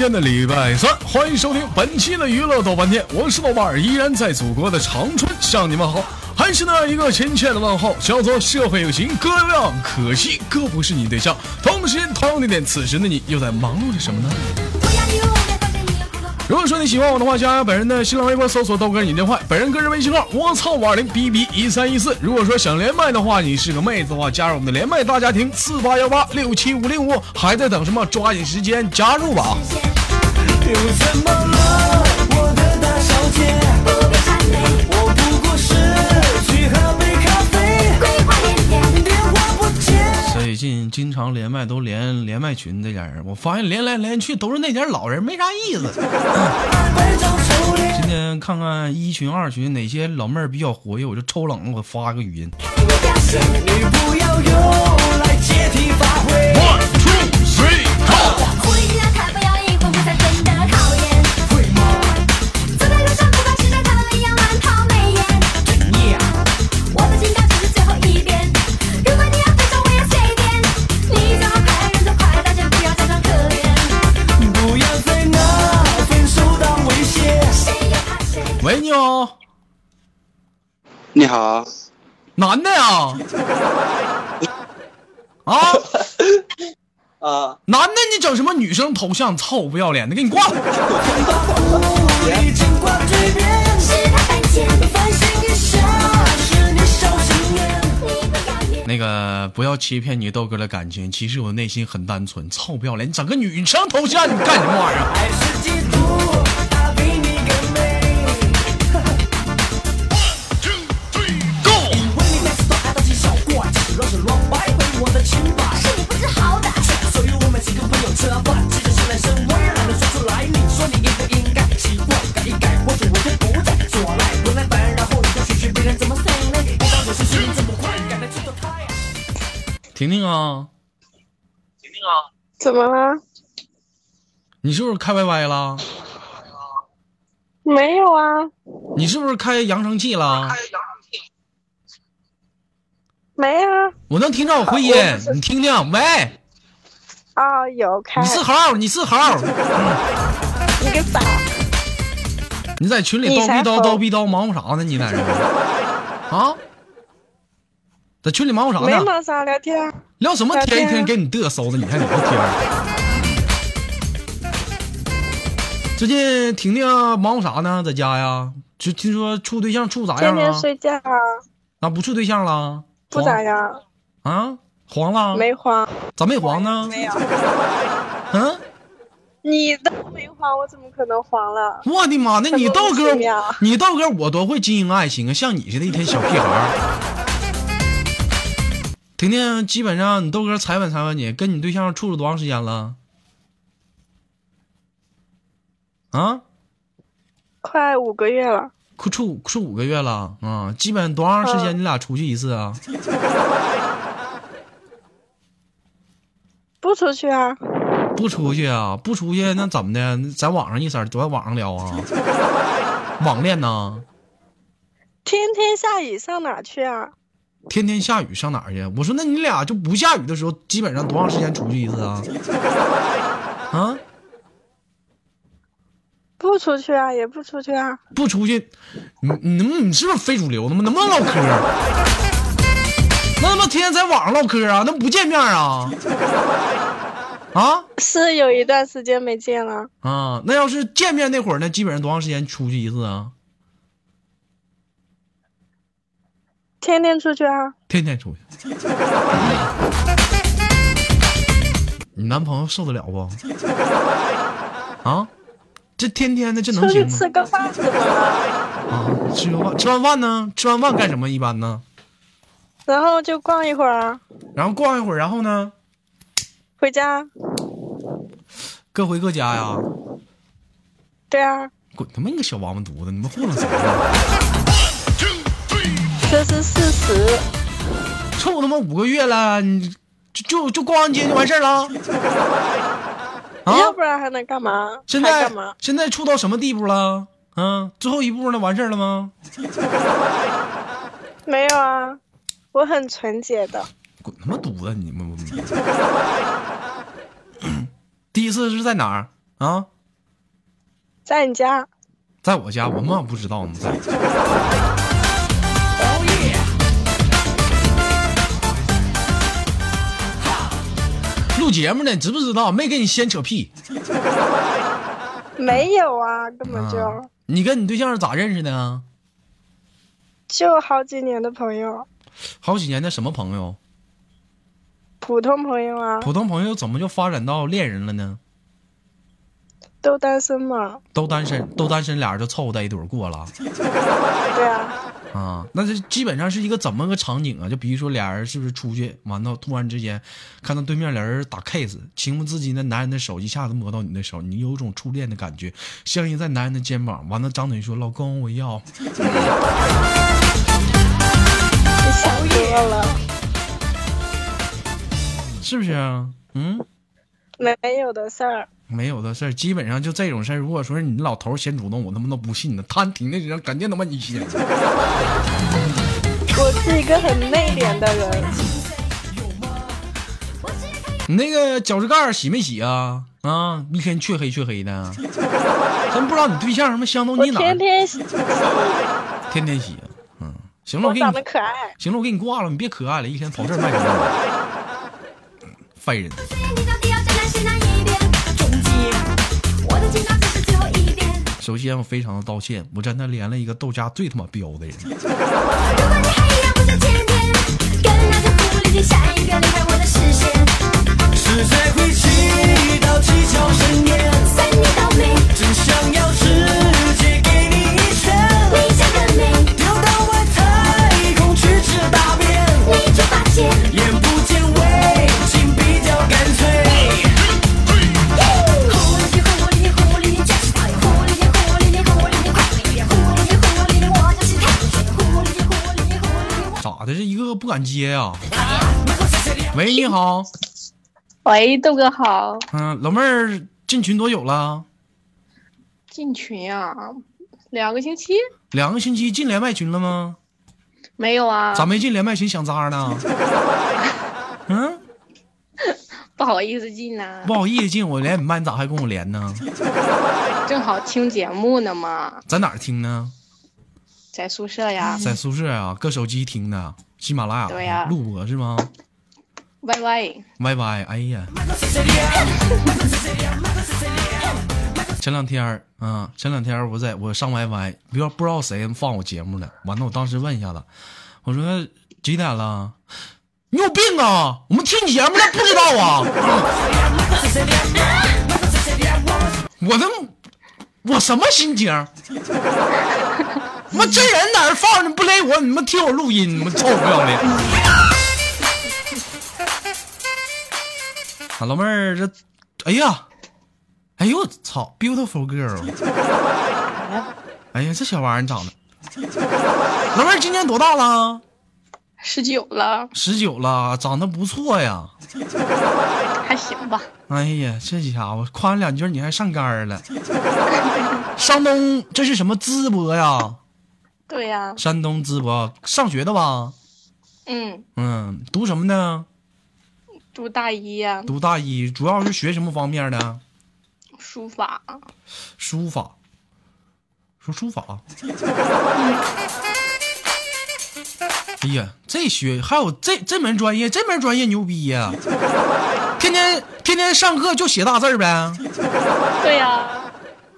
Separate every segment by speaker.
Speaker 1: 今天的礼拜三，欢迎收听本期的娱乐豆瓣天，我是豆瓣儿，依然在祖国的长春向你们好，还是那一个亲切的问候，叫做社会有情哥有样，可惜哥不是你对象。同时间同样地点，此时的你又在忙碌着什么呢？如果说你喜欢我的话，加本人的新浪微博，搜索豆哥你电话，本人个人微信号我操五二零 b b 一三一四。如果说想连麦的话，你是个妹子的话，加入我们的连麦大家庭四八幺八六七五零五，还在等什么？抓紧时间加入吧！
Speaker 2: 又怎么
Speaker 1: 近经常连麦都连连麦群这家人，我发现连来连去都是那点老人，没啥意思。今天看看一群二群哪些老妹儿比较活跃，我就抽冷了，我发个语音。
Speaker 2: 你不要用来借题发挥。
Speaker 1: One two three go！
Speaker 2: 你
Speaker 1: 好，男的呀？啊，
Speaker 3: 啊，
Speaker 1: 男的，你整什么女生头像？臭不要脸的，给你挂了。那个不要欺骗你豆哥的感情，其实我内心很单纯。臭不要脸，你整个女生头像，你干什么玩意儿？
Speaker 2: 婷婷啊，
Speaker 1: 婷婷啊
Speaker 4: 怎么了？
Speaker 1: 你是不是开 YY 了？
Speaker 4: 没有啊，
Speaker 1: 你是不是开扬声器了？
Speaker 4: 没啊。
Speaker 1: 我能听到我回音，你听听。喂，
Speaker 4: 啊、有开
Speaker 1: 你。是猴，你是猴，
Speaker 4: 你个傻！
Speaker 1: 你在群里叨逼叨叨逼叨忙活啥呢？你在这啊？在群里忙活啥呢？
Speaker 4: 没忙啥聊天。
Speaker 1: 聊什么天？一天
Speaker 4: 天
Speaker 1: 给你嘚瑟的，你还聊天？最近婷婷忙活啥呢？在家呀？就听说处对象处咋样啊？
Speaker 4: 天天睡觉啊，
Speaker 1: 啊，不处对象了？
Speaker 4: 不咋样，
Speaker 1: 啊？黄了？
Speaker 4: 没黄。
Speaker 1: 咋没黄呢？
Speaker 4: 没有，
Speaker 1: 嗯，
Speaker 4: 你都没黄，我怎么可能黄了？
Speaker 1: 我的妈！那你豆哥你豆哥，我多会经营爱情啊！像你似的，一天小屁孩儿。婷婷，基本上你豆哥采访采访你，跟你对象处了多长时间了？啊，
Speaker 4: 快五个月了，
Speaker 1: 快处处五个月了啊！基本多长时间
Speaker 4: 嗯
Speaker 1: 你俩出去一次啊？
Speaker 4: 不出去啊？
Speaker 1: 不出去啊？不出去那怎么的？在网上一色都在网上聊啊？网恋呢？
Speaker 4: 天天下雨上哪去啊？
Speaker 1: 天天下雨上哪儿去？我说那你俩就不下雨的时候，基本上多长时间出去一次啊？啊？
Speaker 4: 不出去啊，也不出去啊。
Speaker 1: 不出去，你你你是不是非主流的吗？能不能唠嗑？那他妈天天在网上唠嗑啊？那不见面啊？啊
Speaker 4: 是有一段时间没见了，
Speaker 1: 啊！那要是见面那会儿呢？基本上多长时间出去一次啊？
Speaker 4: 天天出去啊。
Speaker 1: 天天出去。你男朋友受得了不？啊？这天天的这能
Speaker 4: 出去
Speaker 1: 行吗？
Speaker 4: 吃个饭怎么了？
Speaker 1: 啊，吃个饭，吃完饭呢？吃完饭干什么？一般呢？
Speaker 4: 然后就逛一会儿啊，
Speaker 1: 然后逛一会儿，然后呢？
Speaker 4: 回家。
Speaker 1: 各回各家呀？
Speaker 4: 对啊，
Speaker 1: 滚他妈你个小王八犊子！你们糊弄谁呢？处他妈五个月了，你就就就逛完街就完事儿了？啊？
Speaker 4: 要不然还能干嘛？
Speaker 1: 现在？现在处到什么地步了？啊，最后一步呢？完事儿了吗？
Speaker 4: 没有啊，我很纯洁的。
Speaker 1: 滚他妈犊子！你们第一次是在哪儿？啊，
Speaker 4: 在你家，
Speaker 1: 在我家，我妈不知道呢，在。录节目呢，知不知道？没跟你先扯屁。
Speaker 4: 没有啊，根本就、
Speaker 1: 啊你跟你对象是咋认识的啊？
Speaker 4: 就好几年的朋友，
Speaker 1: 好几年的什么朋友？
Speaker 4: 普通朋友啊，
Speaker 1: 普通朋友怎么就发展到恋人了呢？
Speaker 4: 都单身嘛。
Speaker 1: 都单身，都单身，俩人就凑合在一堆儿过了
Speaker 4: 对啊，
Speaker 1: 啊？那这基本上是一个怎么个场景啊？就比如说俩人是不是出去完了突然之间看到对面俩人打 case，情不自禁的男人的手一下子摸到你的手，你有一种初恋的感觉，相依在男人的肩膀，完了张嘴说：“老公，我要。
Speaker 4: 你想多了，”
Speaker 1: 是不是啊？嗯。
Speaker 4: 没有的事儿。
Speaker 1: 没有的事儿，基本上就这种事儿。如果说是你老头儿先主动，我他妈都不信呢。他挺那人，肯定他妈你先。
Speaker 4: 我是一个很内敛的人，
Speaker 1: 你 那个脚趾盖儿洗没洗啊？啊，一天黢黑黢黑的。真不知道你对象什么相中你哪？
Speaker 4: 天天洗，
Speaker 1: 天天洗啊。嗯，行了，我
Speaker 4: 我
Speaker 1: 给你
Speaker 4: 可爱。
Speaker 1: 行了，我给你挂了，你别可爱了，一天跑这儿卖什么？烦人。首先，我非常的道歉，我真的连了一个豆家最他妈彪的人。
Speaker 5: 如果你还一样不在前
Speaker 1: 咋的？这一个个不敢接呀、喂，你好，
Speaker 6: 喂，豆哥好，
Speaker 1: 嗯、老妹儿进群多久了？
Speaker 6: 进群啊，两个星期
Speaker 1: 两个星期进连麦群了吗？
Speaker 6: 没有啊？
Speaker 1: 咋没进连麦群想渣呢？嗯，
Speaker 6: 不好意思进呐、
Speaker 1: 不好意思进我连你麦，你咋还跟我连呢？
Speaker 6: 正好听节目呢嘛，
Speaker 1: 在哪儿听呢？
Speaker 6: 在宿舍呀
Speaker 1: 在宿舍呀，搁手机听的，喜马拉雅
Speaker 6: 对呀
Speaker 1: 录播是吗
Speaker 6: ，Y Y，？Y
Speaker 1: Y，哎呀，前两天儿啊，前两天儿我在我上 Y Y，不知道不知道谁放我节目了，完了我当时问一下子，我说几点了？你有病啊！我们听你节目了不知道啊？我的我什么心情？妈这人在这放着不勒我？你们听我录音，你们臭不要脸！啊，老妹儿这，哎呀，哎呦我操，beautiful girl！哎呀，这小玩意儿长得，老妹儿今年多大了？
Speaker 6: 十九了，
Speaker 1: 十九了，长得不错呀。
Speaker 6: 还行吧？
Speaker 1: 哎呀，这家伙夸两句你还上杆儿了。山东这是什么淄博呀？
Speaker 6: 对呀、
Speaker 1: 山东淄博上学的吧？
Speaker 6: 嗯，
Speaker 1: 嗯，读什么呢？
Speaker 6: 读大一呀、
Speaker 1: 读大一，主要是学什么方面的？
Speaker 6: 书法，
Speaker 1: 书法。说书法。哎呀，这学还有这这门专业，这门专业牛逼呀！天天天天上课就写大字儿呗。
Speaker 6: 对呀、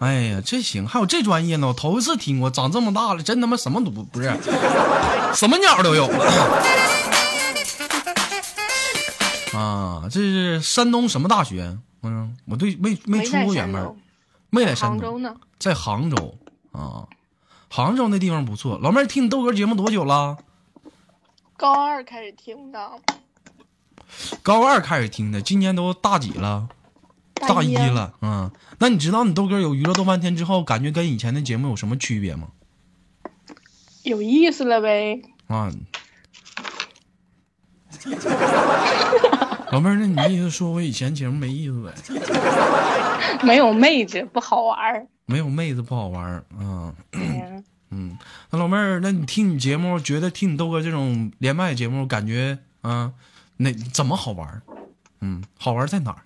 Speaker 1: 哎呀，这行，还有这专业呢，我头一次听过。长这么大了，真他妈什么都不不是，什么鸟都有了。啊，这是山东什么大学？嗯，我对没没出过远门，，没在山东，
Speaker 6: 杭州呢。
Speaker 1: 在杭州啊。杭州那地方不错。老妹儿听你豆哥节目多久了？
Speaker 6: 高二开始听的，
Speaker 1: 高二开始听的，今年都大几了？大一
Speaker 6: 啊
Speaker 1: 了。嗯，那你知道你豆哥有娱乐豆半天之后，感觉跟以前的节目有什么区别吗？
Speaker 6: 有意思了呗？
Speaker 1: 啊。老妹儿，那你意思说我以前节目没意思呗？
Speaker 6: 没有妹子不好玩儿。
Speaker 1: 没有妹子不好玩儿啊。
Speaker 6: 嗯
Speaker 1: 嗯，那老妹儿，那你听你节目，觉得听你豆哥这种连麦节目，感觉啊，那怎么好玩儿？嗯，好玩在哪儿？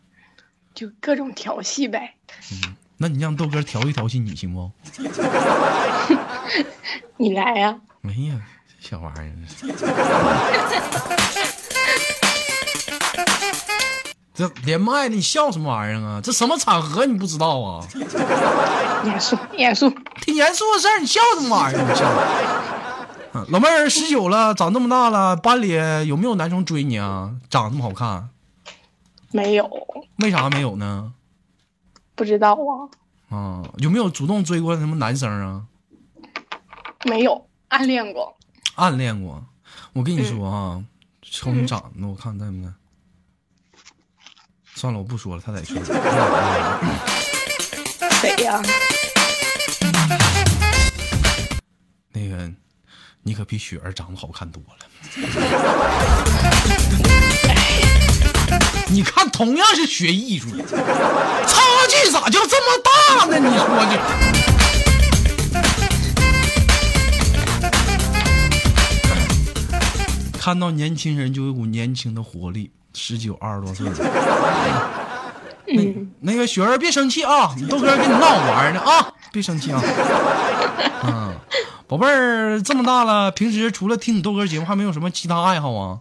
Speaker 6: 就各种调戏呗。
Speaker 1: 嗯那你让豆哥调一调戏你行不？
Speaker 6: 你来呀、
Speaker 1: 哎呀，这小玩意儿。这连麦的，你笑什么玩意儿啊？这什么场合你不知道啊？
Speaker 6: 严肃严肃，
Speaker 1: 挺严肃的事儿，你笑什么玩意儿？你笑。啊老妹儿十九了，长这么大了，班里有没有男生追你啊？长这么好看，
Speaker 6: 没有，
Speaker 1: 为啥没有呢？
Speaker 6: 不知道啊，
Speaker 1: 啊，有没有主动追过什么男生啊？
Speaker 6: 没有暗恋过。
Speaker 1: 暗恋过？我跟你说啊，瞅你长得，我看在不在？算了，我不说了，他在说。
Speaker 6: 谁呀、
Speaker 1: 那个，你可比雪儿长得好看多了。你看，同样是学艺术，差距咋就这么大呢？你说这。看到年轻人就有股年轻的活力，十九二十多岁了。
Speaker 6: 嗯，
Speaker 1: 那个雪儿别生气啊，你豆哥跟你闹玩呢啊，别生气啊。嗯，宝贝儿这么大了，平时除了听你豆哥节目，还没有什么其他爱好啊？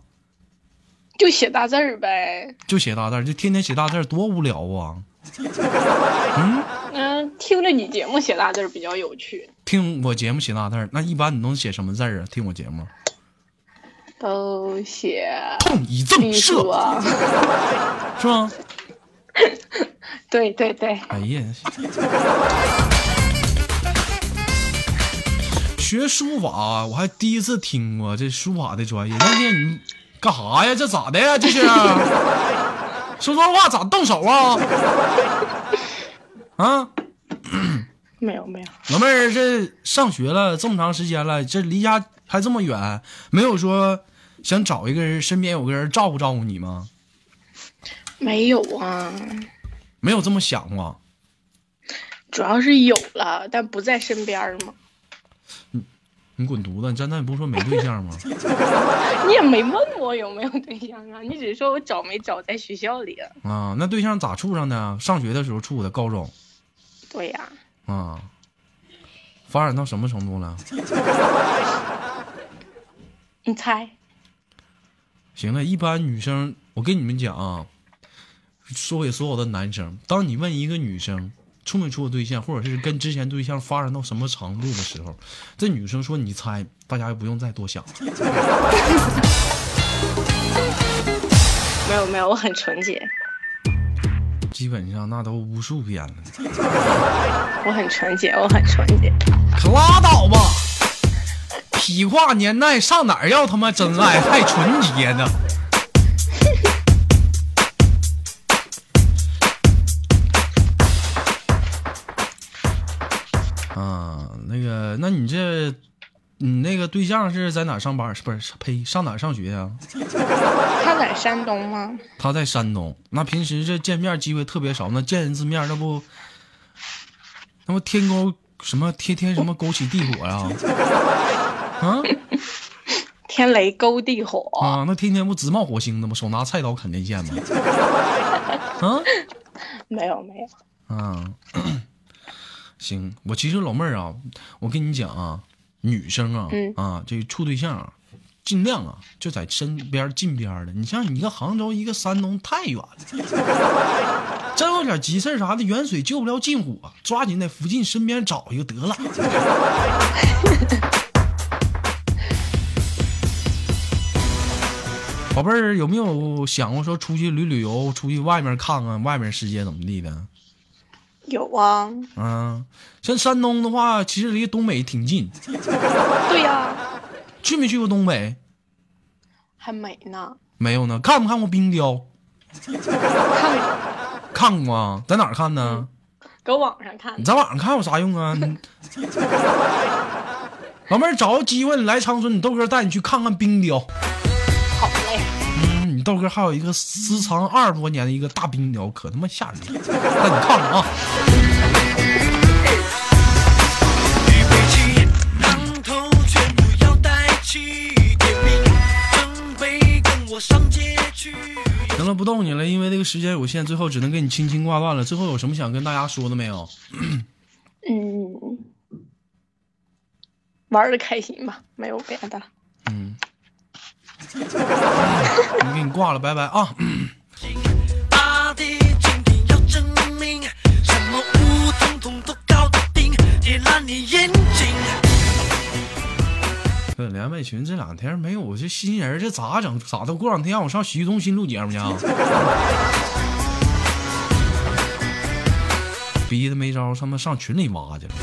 Speaker 6: 就写大字儿呗。
Speaker 1: 就写大字儿，就天天写大字儿，多无聊啊！
Speaker 6: 嗯、听着你节目写大字儿比较有趣，
Speaker 1: 听我节目写大字儿，那一般你能写什么字儿啊？听我节目，
Speaker 6: 都写
Speaker 1: 痛以正射，
Speaker 6: 啊。
Speaker 1: 是吗？
Speaker 6: 对对对，
Speaker 1: 哎呀，学书法我还第一次听过这书法的专业。那天你干啥呀？这咋的呀？这是 说说话咋动手啊？啊，
Speaker 6: 没有没有，
Speaker 1: 老妹儿，这上学了这么长时间了，这离家还这么远，没有说想找一个人，身边有个人照顾照顾你吗？
Speaker 6: 没有啊，
Speaker 1: 没有这么想过？
Speaker 6: 主要是有了，但不在身边儿嘛。
Speaker 1: 你滚犊子！你刚才不是说没对象吗？
Speaker 6: 你也没问我有没有对象啊，你只是说我找没找在学校里啊。
Speaker 1: 啊，那对象咋处上的？上学的时候处的，高中
Speaker 6: 对呀、
Speaker 1: 啊，发展到什么程度了？
Speaker 6: 你猜？
Speaker 1: 行了，一般女生，我跟你们讲啊，说给所有的男生，当你问一个女生处没处过对象，或者是跟之前对象发展到什么程度的时候，这女生说你猜，大家就不用再多想了。
Speaker 6: 没有没有，我很纯洁，
Speaker 1: 基本上那都无数遍了，
Speaker 6: 我很纯洁，我很纯洁。
Speaker 1: 可拉倒吧！痞话年代上哪儿要他妈真爱，还纯洁呢？啊，那个，那你这，你那个对象是在哪上班？是不是？呸，上哪上学呀、
Speaker 6: 他在山东吗？
Speaker 1: 他在山东，那平时这见面机会特别少，那见一次面，那不，那不天高什么天天什么勾起地火呀、啊？
Speaker 6: 天雷勾地火，
Speaker 1: 啊，那天天不直冒火星子吗？手拿菜刀砍电线吗？啊
Speaker 6: 没有没有，
Speaker 1: 啊，行，我其实老妹儿啊，我跟你讲啊，女生啊、
Speaker 6: 嗯
Speaker 1: 啊，这处对象啊，尽量啊就在身边近边的。你像你一个杭州，一个山东，太远了。真有点急事儿啥的，远水救不了近火，抓紧在附近身边找一个得了。宝贝儿，有没有想过说出去旅旅游，出去外面看看外面世界怎么地的？
Speaker 6: 有啊，
Speaker 1: 嗯，像山东的话，其实离东北挺近。
Speaker 6: 对呀、
Speaker 1: 去没去过东北？
Speaker 6: 还没呢，
Speaker 1: 没有呢。看没看过冰雕？
Speaker 6: 看过，
Speaker 1: 看过啊，在哪儿看呢？
Speaker 6: 搁网上看
Speaker 1: 你在网上看有啥用啊？老妹儿，找个机会你来长春，你豆哥带你去看看冰雕。豆哥还有一个私藏二十多年的一个大冰雕，可他妈吓人了。那你看看啊。
Speaker 2: 预备起，当头全部要带起，点名，准备跟我上街去。
Speaker 1: 行了，不逗你了，因为这个时间有限，最后只能给你轻轻挂断了。最后有什么想跟大家说的没有？
Speaker 6: 嗯，玩的开心吧，没有别的了。
Speaker 1: 嗯，我给你挂了，拜拜啊！这连麦群这两天没有这新人，这咋整？咋的？过两天让我上洗浴中心录节目去啊？逼的没招，他妈上群里挖去了。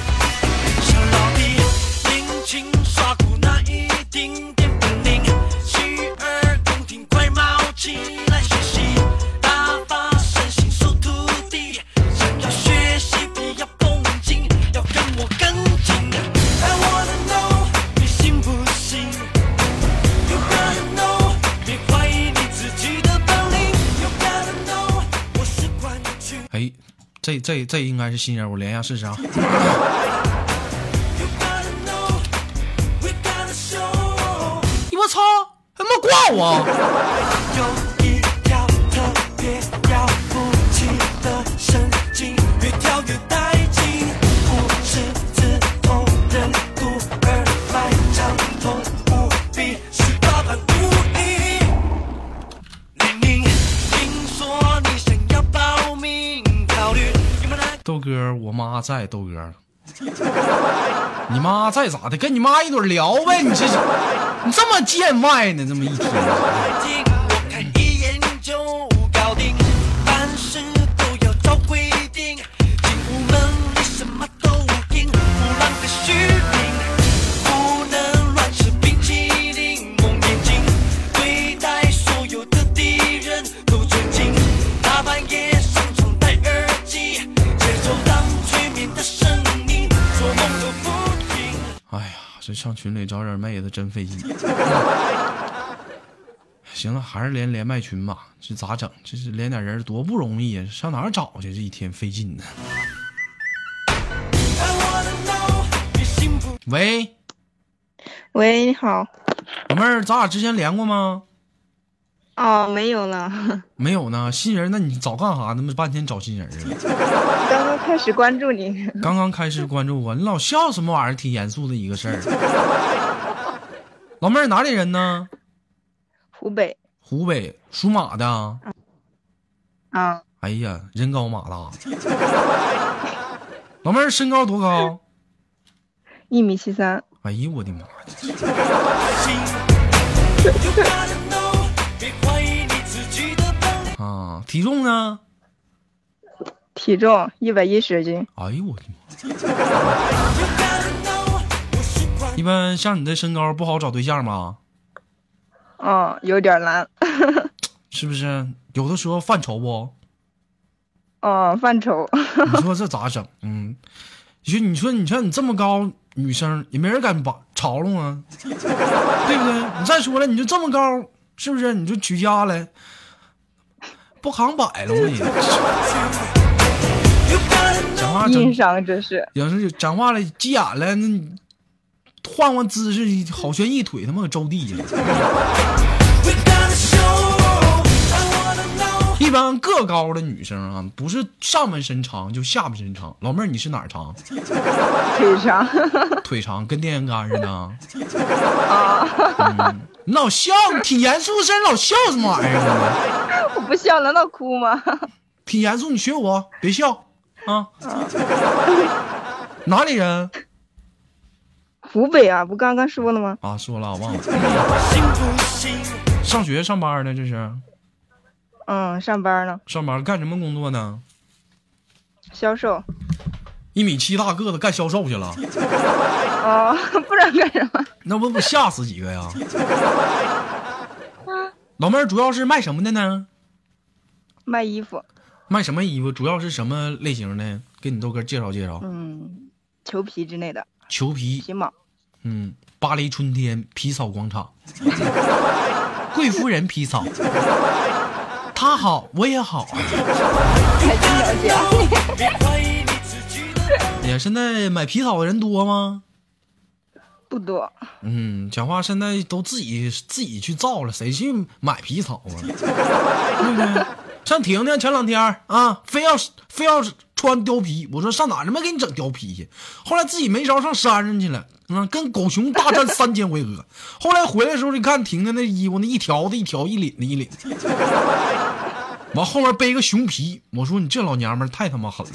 Speaker 1: 这这这应该是新人，我连一下试试啊。我操，他妈挂我。哥，我妈在，豆哥，你妈在咋的？跟你妈一堆聊呗，你这你这么见外呢？这么一天，群里找点妹子真费劲。行了，还是连连麦群吧，这咋整？这是连点人多不容易啊，上哪儿找去？这一天费劲呢。喂，
Speaker 7: 喂，你好。
Speaker 1: 老妹儿，咱俩之前连过吗？
Speaker 7: 哦，没有了，
Speaker 1: 没有呢，新人，那你早干啥？那么半天找新人啊？
Speaker 7: 刚刚开始关注你。
Speaker 1: 刚刚开始关注我，你老笑什么玩意儿？挺严肃的一个事儿。老妹儿哪里人呢？
Speaker 7: 湖北。
Speaker 1: 湖北属马的啊。
Speaker 7: 啊，
Speaker 1: 哎呀，人高马大。老妹儿身高多高？
Speaker 7: 一米七三，
Speaker 1: 哎呦我的妈呀！啊，体重呢？
Speaker 7: 体重一百一十斤。
Speaker 1: 哎呦我的妈！一般像你这身高不好找对象吧？
Speaker 7: 嗯，有点难。
Speaker 1: 是不是？有的时候犯愁不？
Speaker 7: 哦，犯愁。
Speaker 1: 你说这咋整？嗯，你说你说你像你这么高女生，也没人敢把嘲弄啊，对不对？你再说了，你就这么高，是不是？你就娶家了，不扛摆了吗你？讲话整
Speaker 7: 硬伤这是。
Speaker 1: 要是讲话了急眼了，那换换姿势，好悬一腿他妈给着地了。一般个高的女生啊，不是上半身长就下半身长。老妹儿，你是哪儿长？
Speaker 7: 腿长。
Speaker 1: 腿长，跟电线杆似的。
Speaker 7: 啊。
Speaker 1: 嗯，你老笑，你挺严肃的声，老笑什么玩意儿呢？
Speaker 7: 我不笑，难道哭吗？
Speaker 1: 挺严肃，你学我，别笑啊。哪里人？
Speaker 7: 湖北啊，不刚刚说了吗？
Speaker 1: 啊，说了，我忘了。上学上班呢？这是？
Speaker 7: 嗯，上班呢。
Speaker 1: 上班干什么工作呢？
Speaker 7: 销售。
Speaker 1: 一米七大个子干销售去了。
Speaker 7: 哦，不知道干什么？
Speaker 1: 那不不吓死几个呀？老妹儿主要是卖什么的呢？
Speaker 7: 卖衣服。
Speaker 1: 卖什么衣服？主要是什么类型的？给你豆哥介绍介绍。
Speaker 7: 嗯，裘皮之类的。
Speaker 1: 裘皮。
Speaker 7: 皮毛。
Speaker 1: 嗯，巴黎春天皮草广场，贵夫人皮草，他好我也好。
Speaker 7: 还真了解。
Speaker 1: 现在买皮草的人多吗？
Speaker 7: 不多。
Speaker 1: 嗯，讲话现在都自己自己去造了，谁去买皮草啊？对不对？像婷婷前两天啊，非要非要穿貂皮，我说上哪他妈给你整貂皮去？后来自己没招上山上去了，嗯，跟狗熊大战三千回合。后来回来的时候，你看婷婷那衣服，那一条的一条，一领的一领，完后面背个熊皮，我说你这老娘们太他妈狠了。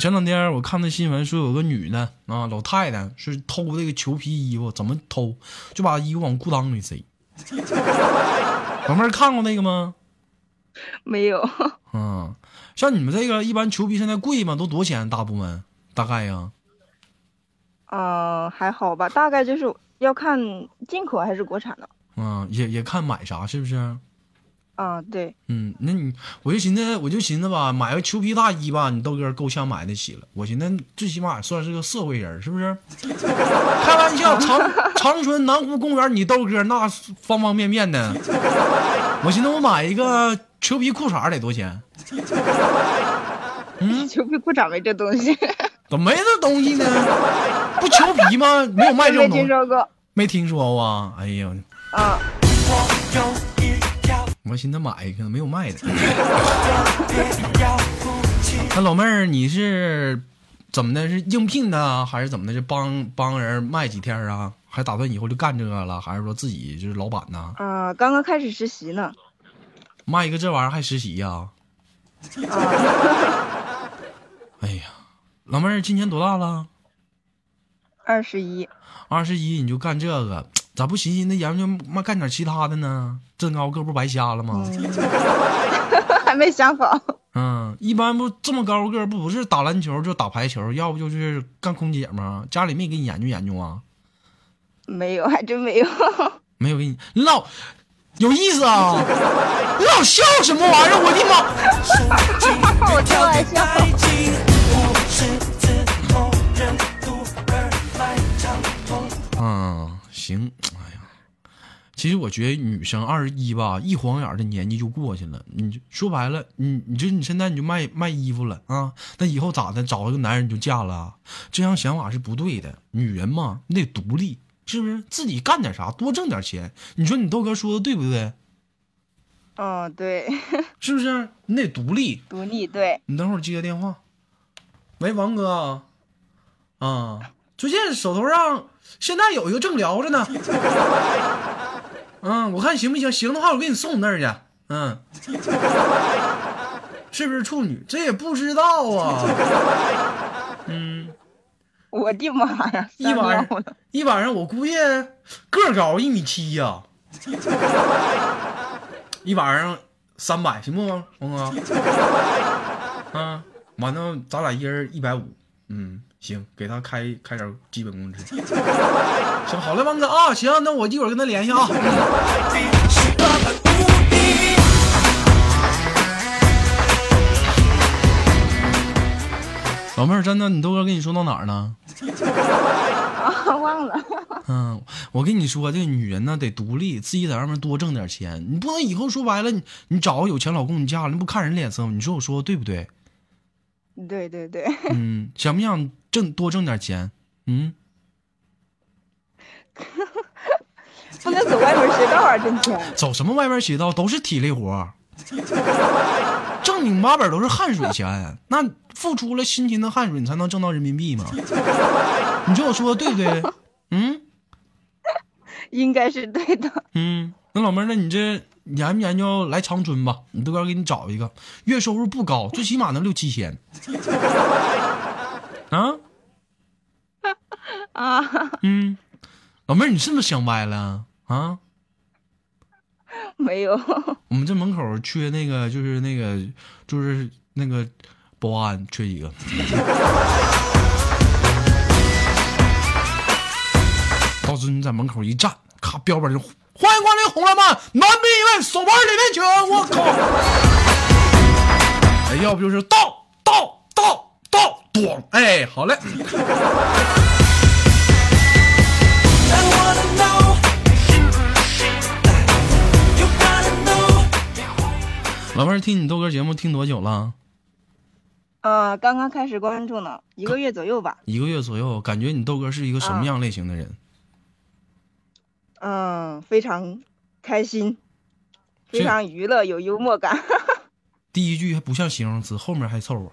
Speaker 1: 前两天我看那新闻说有个女的啊，老太太是偷这个裘皮衣服，怎么偷？就把衣服往裤裆里塞。老妹儿看过那个吗？
Speaker 7: 没有，
Speaker 1: 嗯，像你们这个一般裘皮现在贵吗？都多少钱？大部分大概呀？
Speaker 7: 嗯、还好吧，大概就是要看进口还是国产的。
Speaker 1: 嗯，也也看买啥是不是？
Speaker 7: 啊、对，
Speaker 1: 嗯，那你我就寻思，我就寻思吧，买个裘皮大衣吧，你豆哥够呛买得起了。我寻思最起码算是个社会人，是不是？开玩笑，长 长春南湖公园，你豆哥那方方面面的。我寻思我买一个裘皮裤衩得多少钱？
Speaker 7: 裘皮裤衩没这东西，
Speaker 1: 怎么没这东西呢？不裘皮吗？没有卖这
Speaker 7: 没
Speaker 1: 种东西，
Speaker 7: 听说过。
Speaker 1: 没听说过啊？哎呀，
Speaker 7: 啊、
Speaker 2: 我
Speaker 1: 寻思买一个，没有卖的。那老妹儿，你是怎么的？是应聘的啊，还是怎么的？是帮帮人卖几天啊？还打算以后就干这个了？还是说自己就是老板呢？
Speaker 7: 啊、刚刚开始实习呢。
Speaker 1: 卖一个这玩意儿还实习呀、
Speaker 7: 啊、
Speaker 1: 哎呀，老妹儿今年多大了？
Speaker 7: 二十一，
Speaker 1: 二十一，你就干这个，咋不寻思那研究妈干点其他的呢？这高个不白瞎了吗？
Speaker 7: 还没想好。
Speaker 1: 嗯，一般不这么高个不不是打篮球就打排球，要不就是干空姐吗？家里没给你研究研究啊？
Speaker 7: 没有，还真没有。
Speaker 1: 没有给你，你老有意思啊！你老笑什么玩意儿？我的妈！
Speaker 7: 我开玩笑。
Speaker 1: 其实我觉得女生二十一吧，一晃眼的年纪就过去了。你就说白了，你你就你现在你就卖卖衣服了啊？那以后咋的？找一个男人就嫁了啊？这样想法是不对的。女人嘛，你得独立，是不是？自己干点啥，多挣点钱。你说你豆哥说的对不对？
Speaker 7: 嗯，对，
Speaker 1: 是不是？你得独立。
Speaker 7: 独立对。
Speaker 1: 你等会儿接个电话。喂，王哥，啊，最近手头上现在有一个正聊着呢。嗯，我看行不行？行的话，我给你送你那儿去。嗯，是不是处女？这也不知道啊。嗯，
Speaker 7: 我的妈呀！
Speaker 1: 一晚上一晚上，我估计个儿高一米七呀、一晚上三百行不，王哥？嗯，完了，咱俩一人一百五，嗯，行，给他开开点基本工资。行，好嘞，王哥啊，行，那我一会儿跟他联系啊。老妹儿，真的，你豆哥跟你说到哪儿呢？
Speaker 7: 啊，忘了。
Speaker 1: 嗯，我跟你说，这个女人呢得独立，自己在外面多挣点钱。你不能以后说白了，你你找个有钱老公，你嫁了，你不看人脸色吗？你说我说的对不对？
Speaker 7: 对对对，
Speaker 1: 嗯，想不想挣多挣点钱？嗯，
Speaker 7: 不能走歪门邪道啊，挣钱。
Speaker 1: 走什么歪门邪道，都是体力活儿，正经八本都是汗水钱。那付出了辛勤的汗水，你才能挣到人民币嘛？你说我说的对不对？嗯
Speaker 7: 应该是对的。
Speaker 1: 嗯，那老妹儿，那你这研不研究来长春吧？你豆哥给你找一个，月收入不高，最起码能六七千。啊，
Speaker 7: 啊，
Speaker 1: 嗯，老妹儿，你是不是想歪了啊？
Speaker 7: 没有。
Speaker 1: 我们这门口缺那个，就是那个，就是那个保安，缺一个。到时候你在门口一站，咔标本就欢迎光临红浪漫，男宾一位，手腕里面请。我靠！哎，要不就是到，咣！哎，好嘞。老妹儿听你豆哥节目听多久了？
Speaker 7: 呃，刚刚开始关注呢，一个月左右吧。
Speaker 1: 一个月左右，感觉你豆哥是一个什么样类型的人？
Speaker 7: 嗯，非常开心，非常娱乐，有幽默感。
Speaker 1: 第一句还不像形容词，后面还凑合。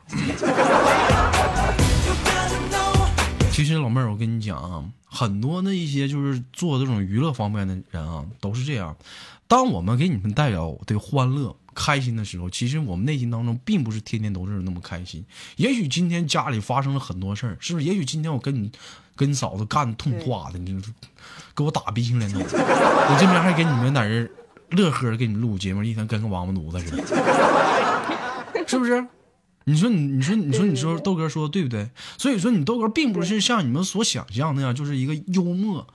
Speaker 1: 其实老妹儿，我跟你讲啊，很多那一些就是做这种娱乐方面的人啊，都是这样。当我们给你们带来的欢乐、开心的时候，其实我们内心当中并不是天天都是那么开心。也许今天家里发生了很多事儿，是不是？也许今天我跟你跟嫂子干得痛快的，你给我打鼻青脸肿，我这边还给你们在这乐呵给你们录节目，一天跟个王八犊子似的。是不是？你说你你说你说你说豆哥说的对不对？所以说你豆哥并不是像你们所想象那样，就是一个幽默、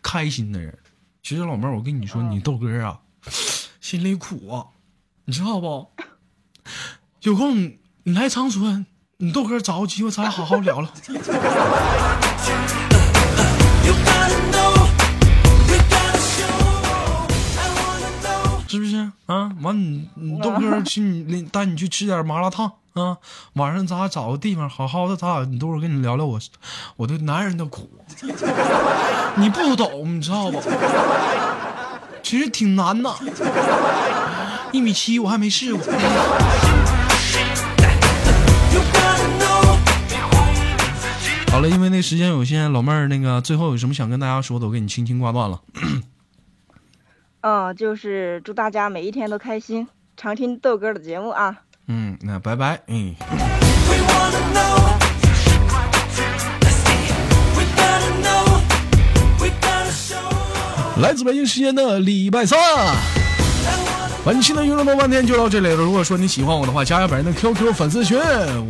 Speaker 1: 开心的人。其实老妹儿，我跟你说，你豆哥啊，心里苦啊，你知道不？有空你你来长春，你豆哥找个机会咱俩好好聊聊。是不是啊？完你你豆哥去你领带你去吃点麻辣烫啊！晚上咱俩找个地方好好的，咱俩你豆哥跟你聊聊我我对男人的苦，你不懂你知道不？其实挺难的，一米七我还没试过。好了，因为那时间有限，老妹儿那个最后有什么想跟大家说的，我给你轻轻挂断了。
Speaker 7: 嗯，就是祝大家每一天都开心，常听豆哥的节目啊。
Speaker 1: 嗯，那拜拜，嗯。来自北京时间的礼拜三，本期的娱乐多半天就到这里了。如果说你喜欢我的话，加下本人的 QQ 粉丝群，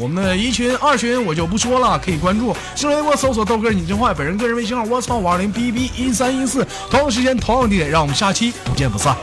Speaker 1: 我们的一群、二群我就不说了，可以关注新浪微博搜索豆哥你真坏，本人个人微信号我操五二零 bb 一三一四，同样时间同样地点，让我们下期不见不散。